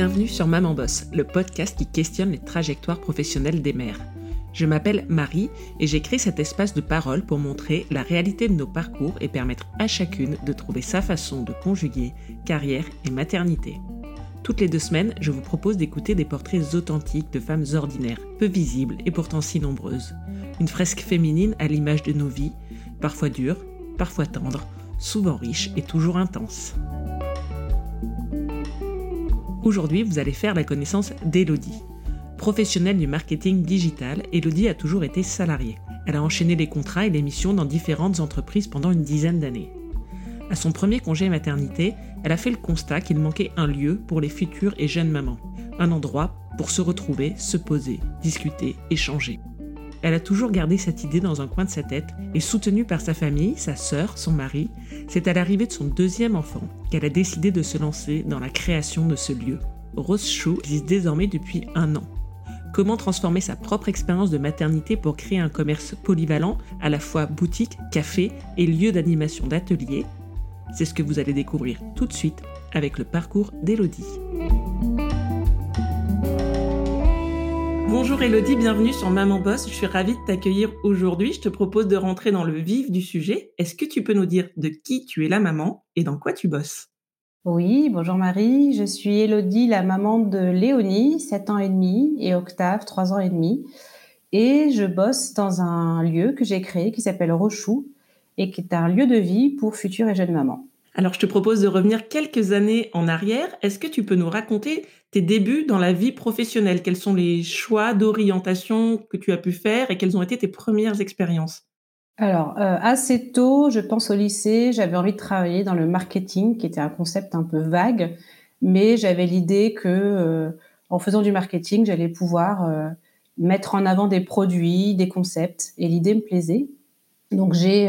Bienvenue sur Maman Boss, le podcast qui questionne les trajectoires professionnelles des mères. Je m'appelle Marie et j'ai créé cet espace de parole pour montrer la réalité de nos parcours et permettre à chacune de trouver sa façon de conjuguer carrière et maternité. Toutes les deux semaines, je vous propose d'écouter des portraits authentiques de femmes ordinaires, peu visibles et pourtant si nombreuses. Une fresque féminine à l'image de nos vies, parfois dures, parfois tendres, souvent riches et toujours intenses. Aujourd'hui, vous allez faire la connaissance d'Elodie. Professionnelle du marketing digital, Elodie a toujours été salariée. Elle a enchaîné les contrats et les missions dans différentes entreprises pendant une dizaine d'années. À son premier congé maternité, elle a fait le constat qu'il manquait un lieu pour les futures et jeunes mamans. Un endroit pour se retrouver, se poser, discuter, échanger. Elle a toujours gardé cette idée dans un coin de sa tête et soutenue par sa famille, sa sœur, son mari, c'est à l'arrivée de son deuxième enfant qu'elle a décidé de se lancer dans la création de ce lieu. Rose Chou existe désormais depuis un an. Comment transformer sa propre expérience de maternité pour créer un commerce polyvalent, à la fois boutique, café et lieu d'animation d'atelier? C'est ce que vous allez découvrir tout de suite avec le parcours d'Elodie. Bonjour Elodie, bienvenue sur Maman Boss. Je suis ravie de t'accueillir aujourd'hui. Je te propose de rentrer dans le vif du sujet. Est-ce que tu peux nous dire de qui tu es la maman et dans quoi tu bosses? Oui, bonjour Marie. Je suis Elodie, la maman de Léonie, 7 ans et demi, et Octave, 3 ans et demi. Et je bosse dans un lieu que j'ai créé qui s'appelle Rochou et qui est un lieu de vie pour futures et jeunes mamans. Alors, je te propose de revenir quelques années en arrière. Est-ce que tu peux nous raconter tes débuts dans la vie professionnelle? Quels sont les choix d'orientation que tu as pu faire et quelles ont été tes premières expériences? Alors, euh, assez tôt, je pense au lycée, j'avais envie de travailler dans le marketing, qui était un concept un peu vague, mais j'avais l'idée que, euh, en faisant du marketing, j'allais pouvoir euh, mettre en avant des produits, des concepts, et l'idée me plaisait. Donc, j'ai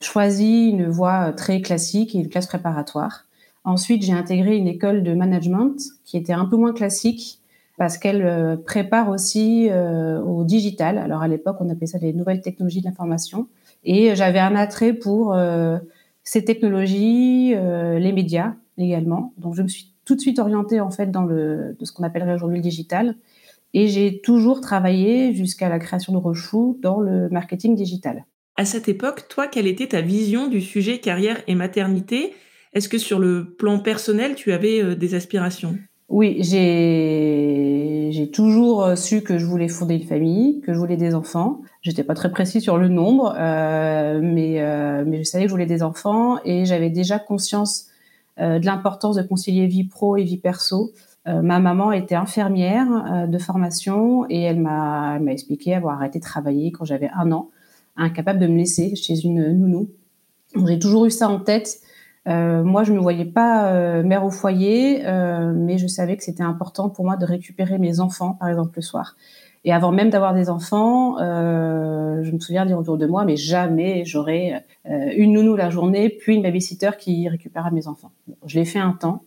choisi une voie très classique et une classe préparatoire. Ensuite, j'ai intégré une école de management qui était un peu moins classique parce qu'elle euh, prépare aussi euh, au digital. Alors à l'époque, on appelait ça les nouvelles technologies de l'information. Et j'avais un attrait pour euh, ces technologies, les médias également. Donc je me suis tout de suite orientée en fait dans le de ce qu'on appellerait aujourd'hui le digital. Et j'ai toujours travaillé jusqu'à la création de Rochou dans le marketing digital. À cette époque, toi, quelle était ta vision du sujet carrière et maternité? Est-ce que sur le plan personnel, tu avais euh, des aspirations? Oui, j'ai toujours euh, su que je voulais fonder une famille, que je voulais des enfants. J'étais pas très précis sur le nombre, euh, mais mais je savais que je voulais des enfants et j'avais déjà conscience de l'importance de concilier vie pro et vie perso. ma maman était infirmière de formation et elle m'a m'a expliqué avoir arrêté de travailler quand j'avais un an incapable de me laisser chez une nounou. J'ai toujours eu ça en tête. Euh, moi, je ne me voyais pas euh, mère au foyer, euh, mais je savais que c'était important pour moi de récupérer mes enfants, par exemple, le soir. Et avant même d'avoir des enfants, je me souviens dire autour de moi, mais jamais j'aurais une nounou la journée, puis une babysitter qui récupérera mes enfants. je l'ai fait un temps,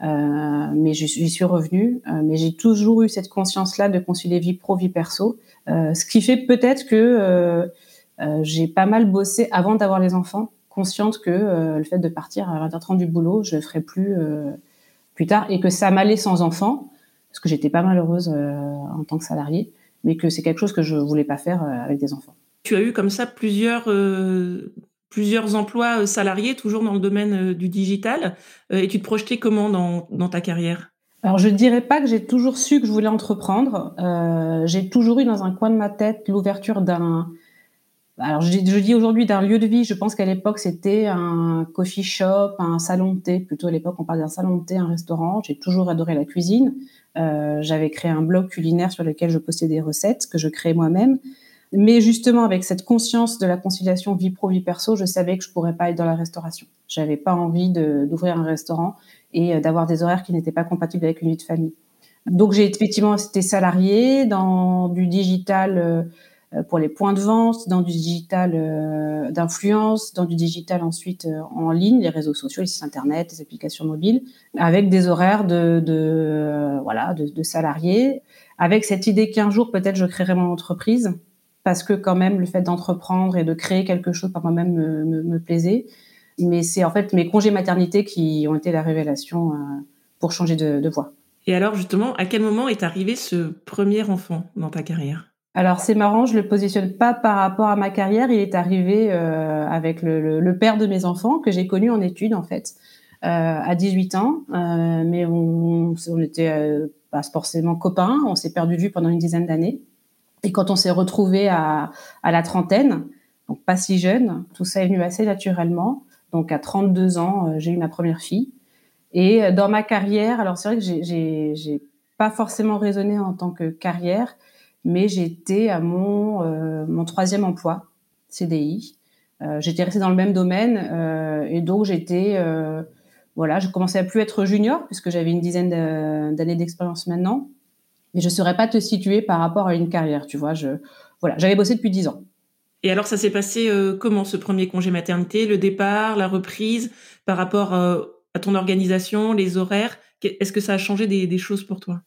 mais j'y suis revenue. mais j'ai toujours eu cette conscience-là de concilier vie pro, vie perso, ce qui fait peut-être que j'ai pas mal bossé avant d'avoir les enfants, consciente que euh, le fait de partir à 20h30 du boulot, je le ferai plus euh, plus tard et que ça m'allait sans enfants, parce que j'étais pas malheureuse en tant que salariée, mais que c'est quelque chose que je voulais pas faire avec des enfants. Tu as eu comme ça plusieurs plusieurs emplois salariés, toujours dans le domaine du digital, et tu te projetais comment dans, dans ta carrière? Alors je dirais pas que j'ai toujours su que je voulais entreprendre. Euh, j'ai toujours eu dans un coin de ma tête l'ouverture d'un alors je, dis aujourd'hui d'un lieu de vie, je pense qu'à l'époque c'était un coffee shop, un salon de thé, plutôt à l'époque on parlait d'un salon de thé, un restaurant. J'ai toujours adoré la cuisine. Euh, j'avais créé un blog culinaire sur lequel je postais des recettes que je créais moi-même. Mais justement avec cette conscience de la conciliation vie pro vie perso, je savais que je pourrais pas être dans la restauration. J'avais pas envie d'ouvrir un restaurant et euh, d'avoir des horaires qui n'étaient pas compatibles avec une vie de famille. Donc j'ai effectivement été salariée dans du digital. Euh, pour les points de vente, dans du digital euh, d'influence, dans du digital ensuite euh, en ligne, les réseaux sociaux, les sites internet, les applications mobiles, avec des horaires de, de voilà de, salariés, avec cette idée qu'un jour peut-être je créerai mon entreprise, parce que quand même le fait d'entreprendre et de créer quelque chose par moi-même me, me, me, plaisait. Mais c'est en fait mes congés maternité qui ont été la révélation pour changer de, de voie. Et alors justement, à quel moment est arrivé ce premier enfant dans ta carrière? Alors c'est marrant, je le positionne pas par rapport à ma carrière. Il est arrivé euh, avec le, le, père de mes enfants que j'ai connu en études en fait euh, à 18 ans, euh, mais on, on était euh, pas forcément copains. On s'est perdu de vue pendant une dizaine d'années. Et quand on s'est retrouvé à, à la trentaine, donc pas si jeune, tout ça est venu assez naturellement. Donc à 32 ans, euh, j'ai eu ma première fille. Et euh, dans ma carrière, alors c'est vrai que j'ai pas forcément raisonné en tant que carrière, mais j'étais à mon euh, mon troisième emploi CDI. Euh, j'étais restée dans le même domaine euh, et donc j'étais voilà, je commençais à plus être junior puisque j'avais une dizaine d'années d'expérience maintenant, mais je saurais pas te situer par rapport à une carrière, tu vois. Je voilà, j'avais bossé depuis dix ans. Et alors ça s'est passé comment ce premier congé maternité, le départ, la reprise par rapport à ton organisation, les horaires? Est-ce que ça a changé des choses pour toi?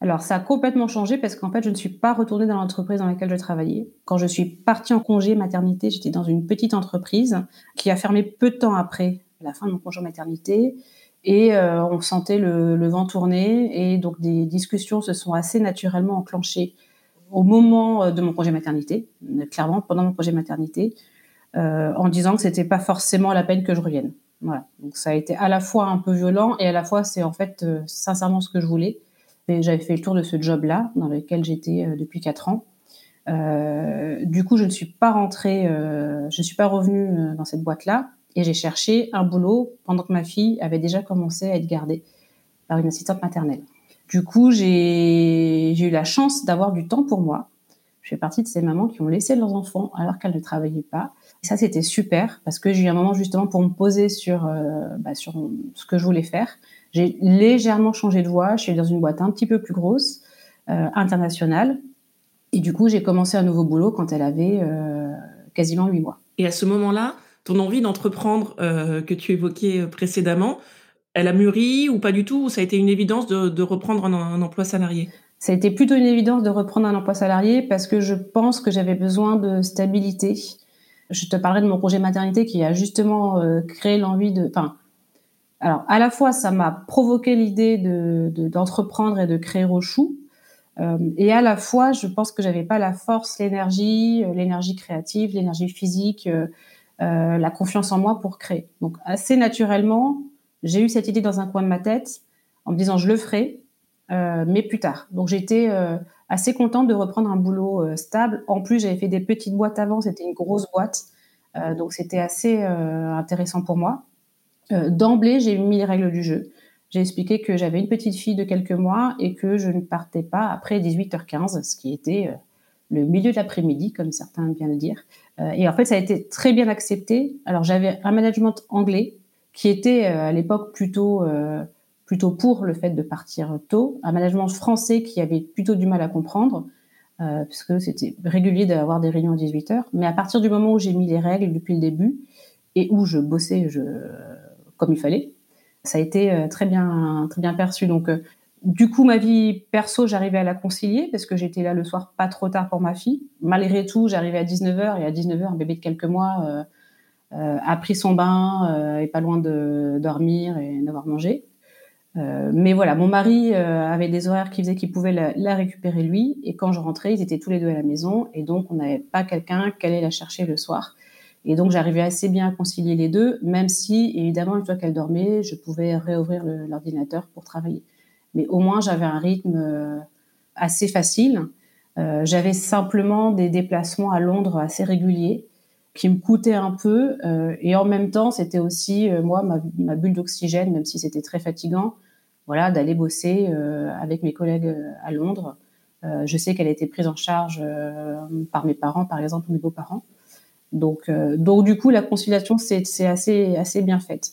Alors, ça a complètement changé parce qu'en fait, je ne suis pas retournée dans l'entreprise dans laquelle je travaillais. Quand je suis partie en congé maternité, j'étais dans une petite entreprise qui a fermé peu de temps après la fin de mon congé maternité. Et euh, on sentait le, vent tourner et donc des discussions se sont assez naturellement enclenchées au moment euh, de mon congé maternité, clairement pendant mon congé maternité, euh, en disant que c'était pas forcément la peine que je revienne. Voilà. Donc ça a été à la fois un peu violent et à la fois c'est en fait euh, sincèrement ce que je voulais j'avais fait le tour de ce job-là, dans lequel j'étais euh, depuis quatre ans. Euh, du coup, je ne suis pas rentrée, euh, je ne suis pas revenue dans cette boîte-là, et j'ai cherché un boulot pendant que ma fille avait déjà commencé à être gardée par une assistante maternelle. Du coup, j'ai eu la chance d'avoir du temps pour moi. Je fais partie de ces mamans qui ont laissé leurs enfants alors qu'elles ne travaillaient pas. Et ça, c'était super parce que j'ai eu un moment justement pour me poser sur, bah, sur ce que je voulais faire. J'ai légèrement changé de voie. Je suis dans une boîte un petit peu plus grosse, euh, internationale. Et du coup, j'ai commencé un nouveau boulot quand elle avait euh, quasiment huit mois. Et à ce moment-là, ton envie d'entreprendre euh, que tu évoquais précédemment, elle a mûri ou pas du tout Ou ça a été une évidence de, de reprendre un, un, emploi salarié? Ça a été plutôt une évidence de reprendre un emploi salarié parce que je pense que j'avais besoin de stabilité. Je te parlerai de mon projet maternité qui a justement créé l'envie de... Enfin, alors, à la fois, ça m'a provoqué l'idée d'entreprendre de, et de créer Rochou. Euh, et à la fois, je pense que j'avais pas la force, l'énergie, euh, l'énergie créative, l'énergie physique, euh, euh, la confiance en moi pour créer. Donc, assez naturellement, j'ai eu cette idée dans un coin de ma tête en me disant je le ferai, mais plus tard. Donc, j'étais assez contente de reprendre un boulot stable. En plus, j'avais fait des petites boîtes avant, c'était une grosse boîte. donc, c'était assez intéressant pour moi. Euh, d'emblée, j'ai mis les règles du jeu. J'ai expliqué que j'avais une petite fille de quelques mois et que je ne partais pas après 18h15, ce qui était euh, le milieu de l'après-midi, comme certains bien le dire. Euh, et en fait, ça a été très bien accepté. Alors, j'avais un management anglais qui était à l'époque plutôt plutôt pour le fait de partir tôt, un management français qui avait plutôt du mal à comprendre, euh, puisque c'était régulier d'avoir des réunions à 18h. Mais à partir du moment où j'ai mis les règles depuis le début et où je bossais, je comme il fallait. Ça a été euh, très bien, très bien perçu. Donc, euh, du coup, ma vie perso, j'arrivais à la concilier parce que j'étais là le soir pas trop tard pour ma fille. Malgré tout, j'arrivais à 19h et à 19h, un bébé de quelques mois euh, a pris son bain, et pas loin de dormir et d'avoir mangé. Mais voilà, mon mari avait des horaires qui faisaient qu'il pouvait la, la, récupérer lui. Et quand je rentrais, ils étaient tous les deux à la maison. Et donc, on n'avait pas quelqu'un qui allait la chercher le soir. Et donc, j'arrivais assez bien à concilier les deux, même si, évidemment, une fois qu'elle dormait, je pouvais réouvrir l'ordinateur pour travailler. Mais au moins, j'avais un rythme euh, assez facile. Euh, j'avais simplement des déplacements à Londres assez réguliers qui me coûtaient un peu. Euh, et en même temps, c'était aussi, moi, ma, ma bulle d'oxygène, même si c'était très fatigant, voilà, d'aller bosser avec mes collègues à Londres. je sais qu'elle a été prise en charge par mes parents, par exemple, mes beaux-parents. Donc, euh, donc du coup, la conciliation, c'est assez, assez bien faite.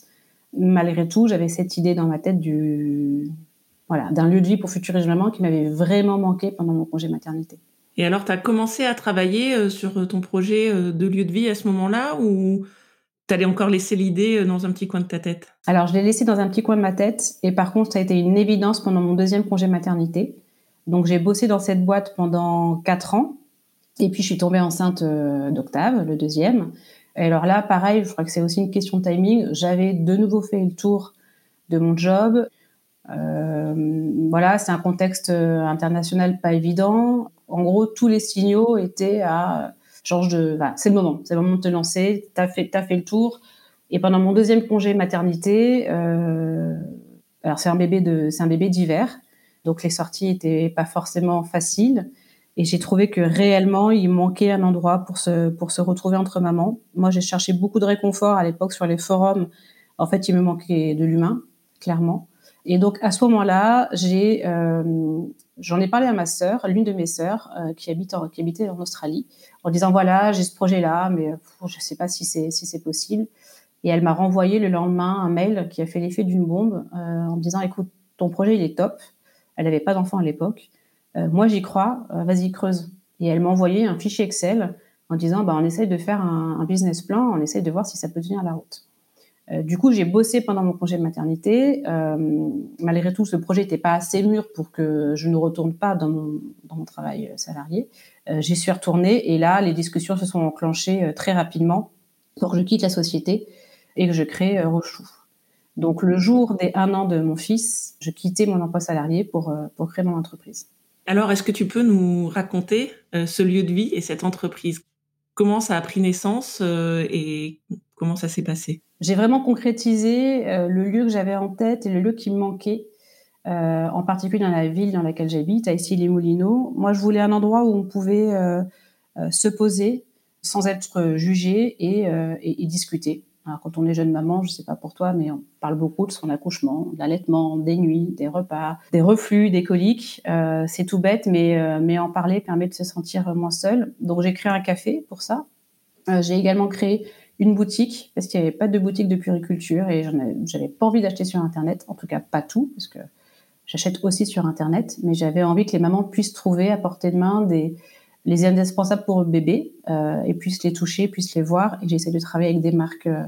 Malgré tout, j'avais cette idée dans ma tête du, voilà, d'un lieu de vie pour futures mamans qui m'avait vraiment manqué pendant mon congé maternité. Et alors, tu as commencé à travailler euh, sur ton projet euh, de lieu de vie à ce moment-là ou tu allais encore laisser l'idée dans un petit coin de ta tête? Alors, je l'ai laissé dans un petit coin de ma tête et par contre, ça a été une évidence pendant mon deuxième congé maternité. Donc, j'ai bossé dans cette boîte pendant quatre ans et puis, je suis tombée enceinte euh, d'Octave, le deuxième. Et alors là, pareil, je crois que c'est aussi une question de timing. J'avais de nouveau fait le tour de mon job. voilà, c'est un contexte international pas évident. En gros, tous les signaux étaient à change de, c'est le moment, c'est le moment de te lancer. T'as fait, le tour. Et pendant mon deuxième congé maternité, euh, alors c'est un bébé de, c'est un bébé d'hiver, donc les sorties étaient pas forcément faciles. Et j'ai trouvé que réellement, il manquait un endroit pour se, pour se retrouver entre mamans. Moi, j'ai cherché beaucoup de réconfort à l'époque sur les forums. En fait, il me manquait de l'humain, clairement. Et donc, à ce moment-là, j'ai, euh, j'en ai parlé à ma sœur, l'une de mes sœurs, euh, qui habite qui habitait en Australie, en disant voilà, j'ai ce projet-là, mais je ne sais pas si c'est si possible. Et elle m'a renvoyé le lendemain un mail qui a fait l'effet d'une bombe euh, en me disant écoute, ton projet il est top. Elle n'avait pas d'enfant à l'époque. Euh, moi j'y crois, euh, vas-y creuse. Et elle m'a envoyé un fichier Excel en disant bah on essaye de faire un, business plan, on essaye de voir si ça peut tenir la route. du coup, j'ai bossé pendant mon congé de maternité. malgré tout, ce projet n'était pas assez mûr pour que je ne retourne pas dans mon, travail salarié. J'y suis retournée et là, les discussions se sont enclenchées très rapidement pour que je quitte la société et que je crée euh, Rochou. Donc le jour des un an de mon fils, je quittais mon emploi salarié euh, pour créer mon entreprise. Alors, est-ce que tu peux nous raconter euh, ce lieu de vie et cette entreprise? Comment ça a pris naissance et comment ça s'est passé? J'ai vraiment concrétisé le lieu que j'avais en tête et le lieu qui me manquait, en particulier dans la ville dans laquelle j'habite, à Issy-les-Moulineaux. Moi, je voulais un endroit où on pouvait se poser sans être jugé et discuter. Quand on est jeune maman, je sais pas pour toi, mais on parle beaucoup de son accouchement, de l'allaitement, des nuits, des repas, des reflux, des coliques. Euh, c'est tout bête, mais, euh, mais en parler permet de se sentir moins seul. Donc j'ai créé un café pour ça. Euh, j'ai également créé une boutique parce qu'il n'y avait pas de boutique de puriculture et j'avais pas envie d'acheter sur Internet, en tout cas pas tout, parce que j'achète aussi sur Internet, mais j'avais envie que les mamans puissent trouver à portée de main des les indispensables pour le bébé euh, et puissent les toucher, puissent les voir. Et j'essaie de travailler avec des marques, euh,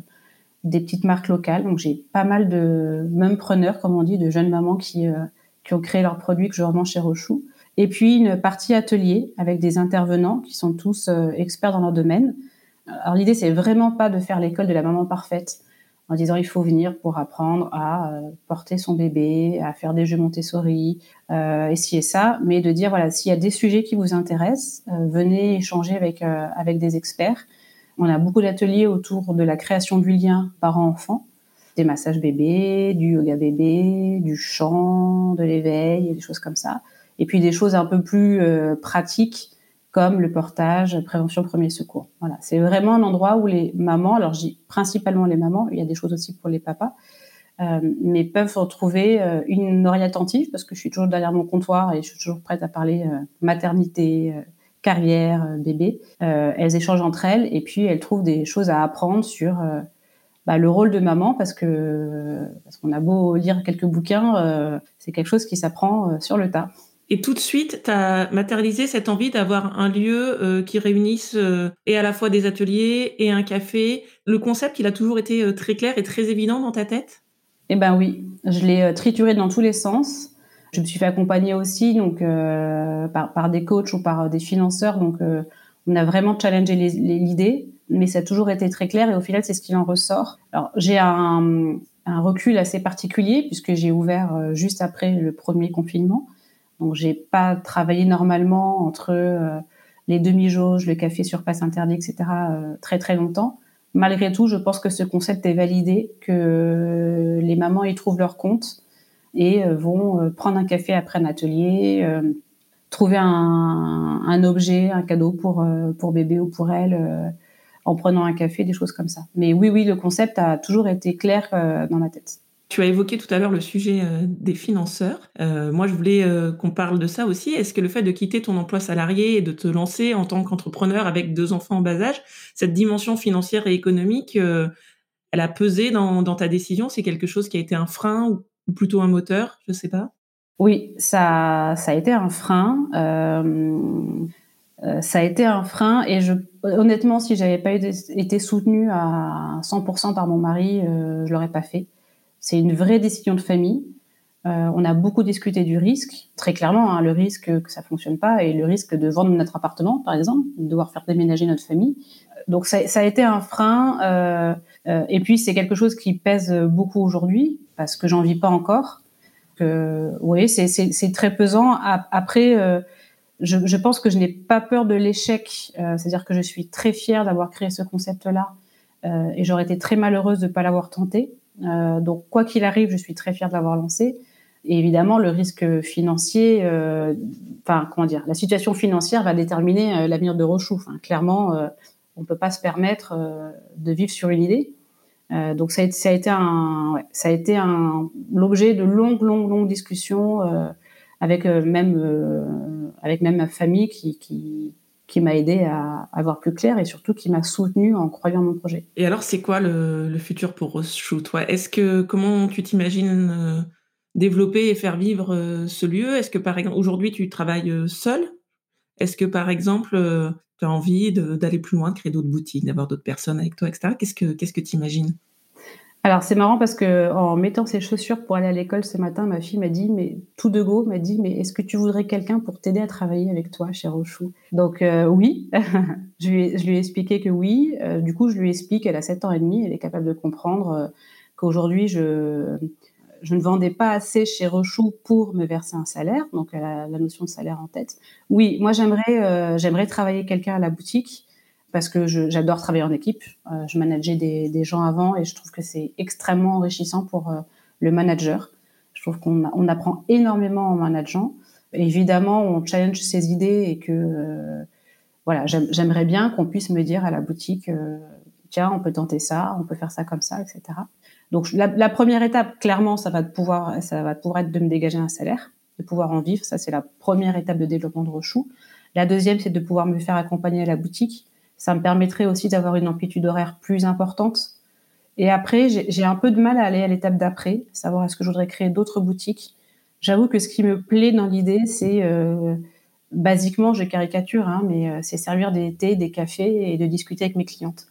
des petites marques locales. Donc j'ai pas mal de même preneurs, comme on dit, de jeunes mamans qui euh, qui ont créé leurs produits que je revends chez Rochou. Et puis une partie atelier avec des intervenants qui sont tous experts dans leur domaine. Alors l'idée c'est vraiment pas de faire l'école de la maman parfaite en disant il faut venir pour apprendre à euh, porter son bébé, à faire des jeux Montessori, euh, et ça, mais de dire voilà s'il y a des sujets qui vous intéressent, euh, venez échanger avec euh, avec des experts. On a beaucoup d'ateliers autour de la création du lien parent-enfant, des massages bébés, du yoga bébé, du chant, de l'éveil, des choses comme ça, et puis des choses un peu plus pratiques comme le portage, prévention, premier secours. Voilà, c'est vraiment un endroit où les mamans, alors je dis principalement les mamans, il y a des choses aussi pour les papas, euh, mais peuvent retrouver euh, une oreille attentive parce que je suis toujours derrière mon comptoir et je suis toujours prête à parler euh, maternité, euh, carrière, bébé. elles échangent entre elles et puis elles trouvent des choses à apprendre sur bah, le rôle de maman parce que parce qu'on a beau lire quelques bouquins, c'est quelque chose qui s'apprend sur le tas. Et tout de suite, tu as matérialisé cette envie d'avoir un lieu euh, qui réunisse euh, et à la fois des ateliers et un café. Le concept, il a toujours été euh, très clair et très évident dans ta tête? Eh ben oui, je l'ai trituré dans tous les sens. Je me suis fait accompagner aussi donc par, des coachs ou par des financeurs. Donc on a vraiment challengé l'idée, mais ça a toujours été très clair et au final, c'est ce qu'il en ressort. Alors j'ai un recul assez particulier puisque j'ai ouvert juste après le premier confinement. Donc j'ai pas travaillé normalement entre euh, les demi-jauges, le café sur passe interdit, etc. Euh, très très longtemps. Malgré tout, je pense que ce concept est validé, que les mamans y trouvent leur compte et euh, vont prendre un café après un atelier, trouver un, un, objet, un cadeau pour pour bébé ou pour elle en prenant un café, des choses comme ça. Mais oui, oui, le concept a toujours été clair dans ma tête. Tu as évoqué tout à l'heure le sujet euh, des financeurs. Euh, moi, je voulais euh, qu'on parle de ça aussi. Est-ce que le fait de quitter ton emploi salarié et de te lancer en tant qu'entrepreneur avec deux enfants en bas âge, cette dimension financière et économique, elle a pesé dans, ta décision? C'est quelque chose qui a été un frein ou, plutôt un moteur? Je sais pas. Oui, ça, a été un frein. ça a été un frein et honnêtement, si j'avais pas été soutenue à 100% par mon mari, je l'aurais pas fait. C'est une vraie décision de famille. Euh, on a beaucoup discuté du risque, très clairement, hein, le risque que ça fonctionne pas et le risque de vendre notre appartement, par exemple, de devoir faire déménager notre famille. Donc ça, ça a été un frein. Euh, euh, et puis c'est quelque chose qui pèse beaucoup aujourd'hui parce que j'en vis pas encore. euh, oui, c'est très pesant. Après, euh, je, je, pense que je n'ai pas peur de l'échec. Euh, C'est-à-dire que je suis très fière d'avoir créé ce concept-là euh, et j'aurais été très malheureuse de ne pas l'avoir tenté. Euh, donc, quoi qu'il arrive, je suis très fière de l'avoir lancé. Et évidemment, le risque financier, euh, enfin, comment dire, la situation financière va déterminer l'avenir de Rochou. clairement, on ne peut pas se permettre de vivre sur une idée. Euh, donc ça a, été été l'objet de longues, longues, longues discussions euh, avec euh, même euh, avec même ma famille qui, qui m'a aidé à, à voir plus clair et surtout qui m'a soutenu en croyant mon projet. Et alors c'est quoi le, futur pour Rochou toi? Est-ce que comment tu t'imagines euh, développer et faire vivre ce lieu? Est-ce que par exemple aujourd'hui tu travailles seul Est-ce que par exemple tu as envie d'aller plus loin, de créer d'autres boutiques, d'avoir d'autres personnes avec toi, etc. Qu'est-ce que qu'est-ce que tu imagines alors c'est marrant parce que en mettant ses chaussures pour aller à l'école ce matin, ma fille m'a dit, mais tout de go m'a dit, mais est-ce que tu voudrais quelqu'un pour t'aider à travailler avec toi chez Rochou Donc euh, oui, je, lui ai, expliqué que oui. Euh, du coup, je lui explique qu'elle a 7 ans et demi, elle est capable de comprendre euh, qu'aujourd'hui je je ne vendais pas assez chez Rochou pour me verser un salaire, donc elle a la notion de salaire en tête. Oui, moi j'aimerais j'aimerais travailler quelqu'un à la boutique parce que j'adore travailler en équipe. Euh, je manageais des, gens avant et je trouve que c'est extrêmement enrichissant pour euh, le manager. Je trouve qu'on on apprend énormément en manageant. Évidemment, on challenge ses idées et que euh, voilà, j'aimerais bien qu'on puisse me dire à la boutique, tiens, on peut tenter ça, on peut faire ça comme ça, etc. Donc la, la, première étape, clairement, ça va pouvoir, ça va pouvoir être de me dégager un salaire, de pouvoir en vivre. Ça, c'est la première étape de développement de Rochou. La deuxième, c'est de pouvoir me faire accompagner à la boutique. Ça me permettrait aussi d'avoir une amplitude horaire plus importante. Et après, j'ai un peu de mal à aller à l'étape d'après, savoir est-ce que je voudrais créer d'autres boutiques. J'avoue que ce qui me plaît dans l'idée, c'est euh, basiquement, je caricature, hein, mais euh, c'est servir des thés, des cafés et de discuter avec mes clientes.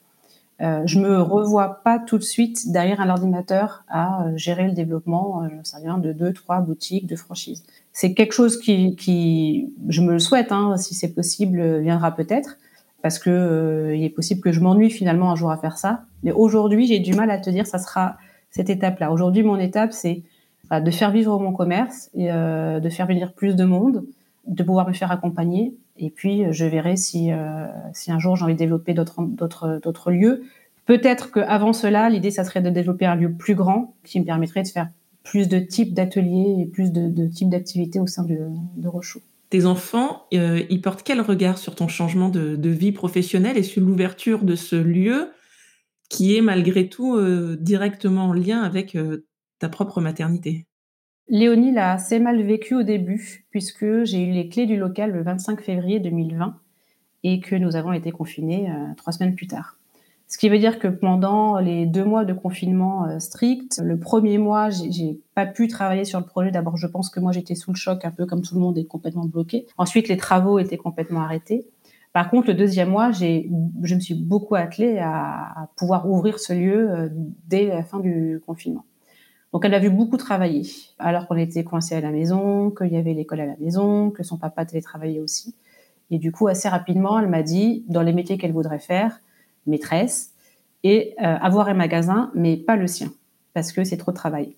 Euh, je me revois pas tout de suite derrière un ordinateur à euh, gérer le développement, euh, ça vient de deux, trois boutiques de franchise. C'est quelque chose qui, qui, je me le souhaite, hein, si c'est possible, viendra peut-être, parce que euh, il est possible que je m'ennuie finalement un jour à faire ça. Mais aujourd'hui, j'ai du mal à te dire, ça sera cette étape-là. Aujourd'hui, mon étape, c'est euh, de faire vivre mon commerce et euh, de faire venir plus de monde, de pouvoir me faire accompagner et puis, je verrai si, euh, si un jour j'ai envie de développer d'autres, lieux. Peut-être qu'avant cela, l'idée, ça serait de développer un lieu plus grand qui me permettrait de faire plus de types d'ateliers et plus de, de types d'activités au sein de, de. Tes enfants, euh, ils portent quel regard sur ton changement de, vie professionnelle et sur l'ouverture de ce lieu qui est malgré tout euh, directement en lien avec euh, ta propre maternité? Léonie l'a assez mal vécu au début, puisque j'ai eu les clés du local le 25 février 2020 et que nous avons été confinés trois semaines plus tard. Ce qui veut dire que pendant les deux mois de confinement euh, strict, le premier mois, j'ai pas pu travailler sur le projet. D'abord, je pense que moi, j'étais sous le choc, un peu comme tout le monde, et complètement bloqué. Ensuite, les travaux étaient complètement arrêtés. Par contre, le deuxième mois, j'ai, je me suis beaucoup attelée à, pouvoir ouvrir ce lieu euh, dès la fin du confinement. Donc elle a vu beaucoup travailler, alors qu'on était coincé à la maison, qu'il y avait l'école à la maison, que son papa télétravaillait aussi. Et du coup, assez rapidement, elle m'a dit, dans les métiers qu'elle voudrait faire, maîtresse, et euh, avoir un magasin, mais pas le sien, parce que c'est trop de travail.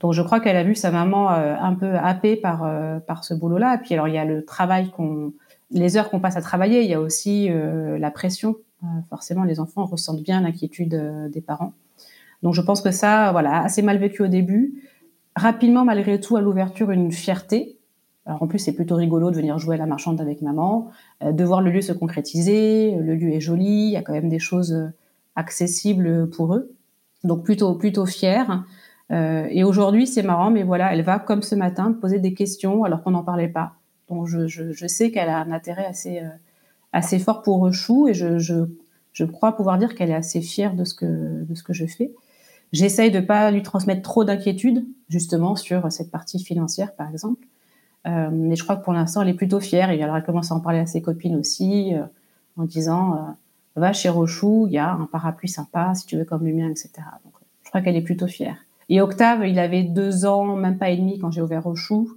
Donc je crois qu'elle a vu sa maman euh, un peu happée par, euh, par ce boulot-là. Et puis alors il y a le travail qu'on, les heures qu'on passe à travailler, il y a aussi la pression. Forcément, les enfants ressentent bien l'inquiétude des parents. Donc je pense que ça, voilà, assez mal vécu au début. Rapidement, malgré tout, à l'ouverture, une fierté. Alors en plus, c'est plutôt rigolo de venir jouer à la marchande avec maman, euh, de voir le lieu se concrétiser. Le lieu est joli, il y a quand même des choses euh, accessibles pour eux. Donc plutôt plutôt fière. Euh, et aujourd'hui, c'est marrant, mais voilà, elle va comme ce matin poser des questions alors qu'on n'en parlait pas. Donc je, je, sais qu'elle a un intérêt assez assez fort pour Chou et je, je, je crois pouvoir dire qu'elle est assez fière de ce que de ce que je fais. J'essaye de pas lui transmettre trop d'inquiétudes, justement, sur cette partie financière, par exemple. Euh, mais je crois que pour l'instant, elle est plutôt fière. Et alors, elle commence à en parler à ses copines aussi, euh, en disant euh, Va chez Rochou, il y a un parapluie sympa, si tu veux, comme le mien, etc. Donc, je crois qu'elle est plutôt fière. Et Octave, il avait deux ans, même pas et demi, quand j'ai ouvert Rochou.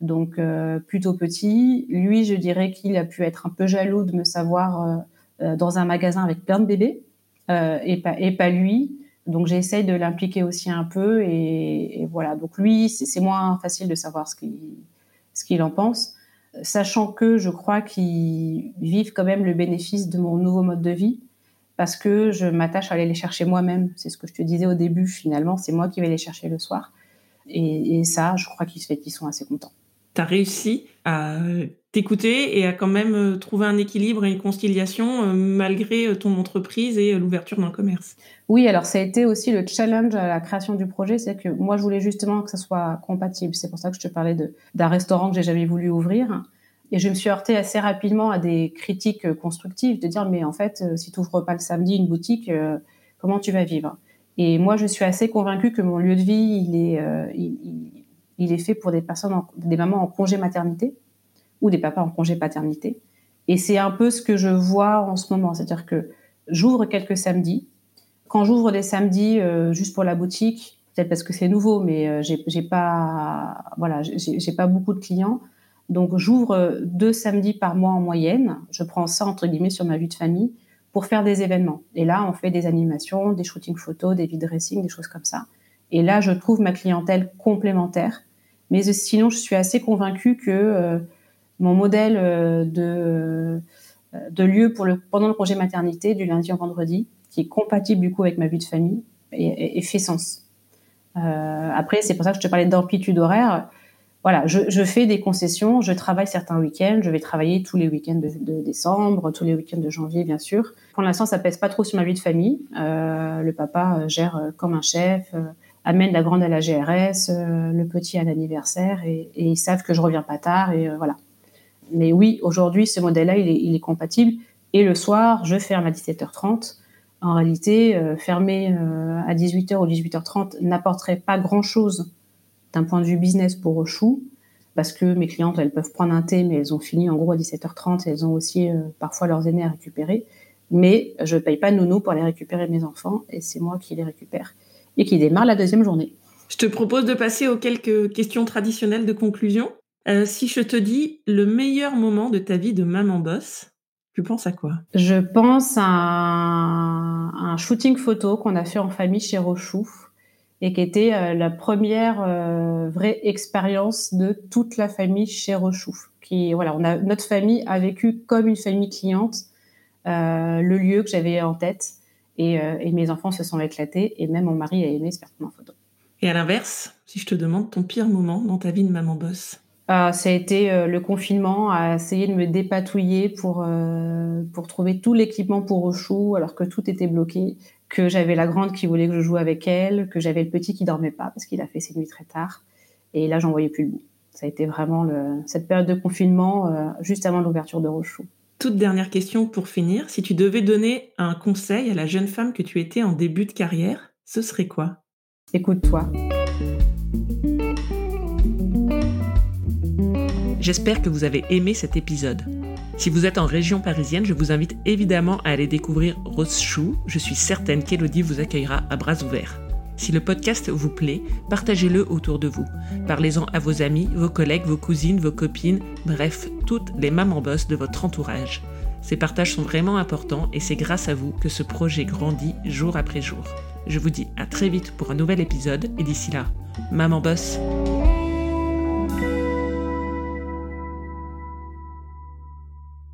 Donc, plutôt petit. Lui, je dirais qu'il a pu être un peu jaloux de me savoir dans un magasin avec plein de bébés, et, pas, et pas lui Donc j'essaye de l'impliquer aussi un peu et, voilà. Donc lui, c'est moins facile de savoir ce qu'il ce qu'il en pense, sachant que je crois qu'ils vivent quand même le bénéfice de mon nouveau mode de vie parce que je m'attache à aller les chercher moi-même. C'est ce que je te disais au début. Finalement, c'est moi qui vais les chercher le soir. Et, ça, je crois qu'ils sont assez contents. Tu as réussi à t'écouter et à quand même euh, trouver un équilibre et une conciliation euh, malgré euh, ton entreprise et l'ouverture d'un commerce. Oui, alors ça a été aussi le challenge à la création du projet, c'est que moi je voulais justement que ça soit compatible. C'est pour ça que je te parlais d'un restaurant que j'ai jamais voulu ouvrir. Et je me suis heurtée assez rapidement à des critiques constructives de dire mais en fait si tu ouvres pas le samedi une boutique, comment tu vas vivre? Et moi je suis assez convaincue que mon lieu de vie il est il, il, est fait pour des personnes, des mamans en congé maternité ou des papas en congé paternité. Et c'est un peu ce que je vois en ce moment, c'est-à-dire que j'ouvre quelques samedis. Quand j'ouvre des samedis euh, juste pour la boutique, peut-être parce que c'est nouveau, mais euh, j'ai pas, voilà, j'ai pas beaucoup de clients. Donc j'ouvre deux samedis par mois en moyenne. Je prends ça entre guillemets sur ma vie de famille pour faire des événements. Et là, on fait des animations, des shootings photos, des vide dressing, des choses comme ça. Et là, je trouve ma clientèle complémentaire. Mais sinon, je suis assez convaincue que euh, mon modèle euh, de, euh, de lieu pour le, pendant le congé maternité du lundi au vendredi, qui est compatible du coup avec ma vie de famille et, fait sens. Euh, après, c'est pour ça que je te parlais d'amplitude horaire. Voilà, je, fais des concessions, je travaille certains week-ends, je vais travailler tous les week-ends de, décembre, tous les week-ends de janvier, bien sûr. Pour l'instant, ça pèse pas trop sur ma vie de famille. Le papa gère comme un chef, amène la grande à la GRS, le petit à l'anniversaire, et, et, ils savent que je reviens pas tard, et voilà mais oui, aujourd'hui, ce modèle-là, il est, compatible. Et le soir, je ferme à 17h30. En réalité, euh, fermer euh, à 18h ou 18h30 n'apporterait pas grand-chose d'un point de vue business pour Chou, parce que mes clientes, elles peuvent prendre un thé, mais elles ont fini en gros à 17h30 et elles ont aussi euh, parfois leurs aînés à récupérer. Mais je ne paye pas nounou pour aller récupérer mes enfants, et c'est moi qui les récupère et qui démarre la deuxième journée. Je te propose de passer aux quelques questions traditionnelles de conclusion. Euh, si je te dis le meilleur moment de ta vie de maman boss, tu penses à quoi? Je pense à un, shooting photo qu'on a fait en famille chez Rochou et qui était euh, la première euh, vraie expérience de toute la famille chez Rochou. Qui voilà, on a notre famille a vécu comme une famille cliente le lieu que j'avais en tête et, et, mes enfants se sont éclatés et même mon mari a aimé ce en photo. Et à l'inverse, si je te demande ton pire moment dans ta vie de maman boss? Ça a été euh, le confinement, à essayer de me dépatouiller pour, euh, pour trouver tout l'équipement pour Rochou, alors que tout était bloqué, que j'avais la grande qui voulait que je joue avec elle, que j'avais le petit qui dormait pas parce qu'il a fait ses nuits très tard. Et là, j'en voyais plus le bout. Ça a été vraiment le, cette période de confinement juste avant l'ouverture de Rochou. Toute dernière question pour finir. Si tu devais donner un conseil à la jeune femme que tu étais en début de carrière, ce serait quoi? Écoute-toi. J'espère que vous avez aimé cet épisode. Si vous êtes en région parisienne, je vous invite évidemment à aller découvrir Rose Chou. Je suis certaine qu'Elodie vous accueillera à bras ouverts. Si le podcast vous plaît, partagez-le autour de vous. Parlez-en à vos amis, vos collègues, vos cousines, vos copines, bref, toutes les mamans boss de votre entourage. Ces partages sont vraiment importants et c'est grâce à vous que ce projet grandit jour après jour. Je vous dis à très vite pour un nouvel épisode et d'ici là, maman boss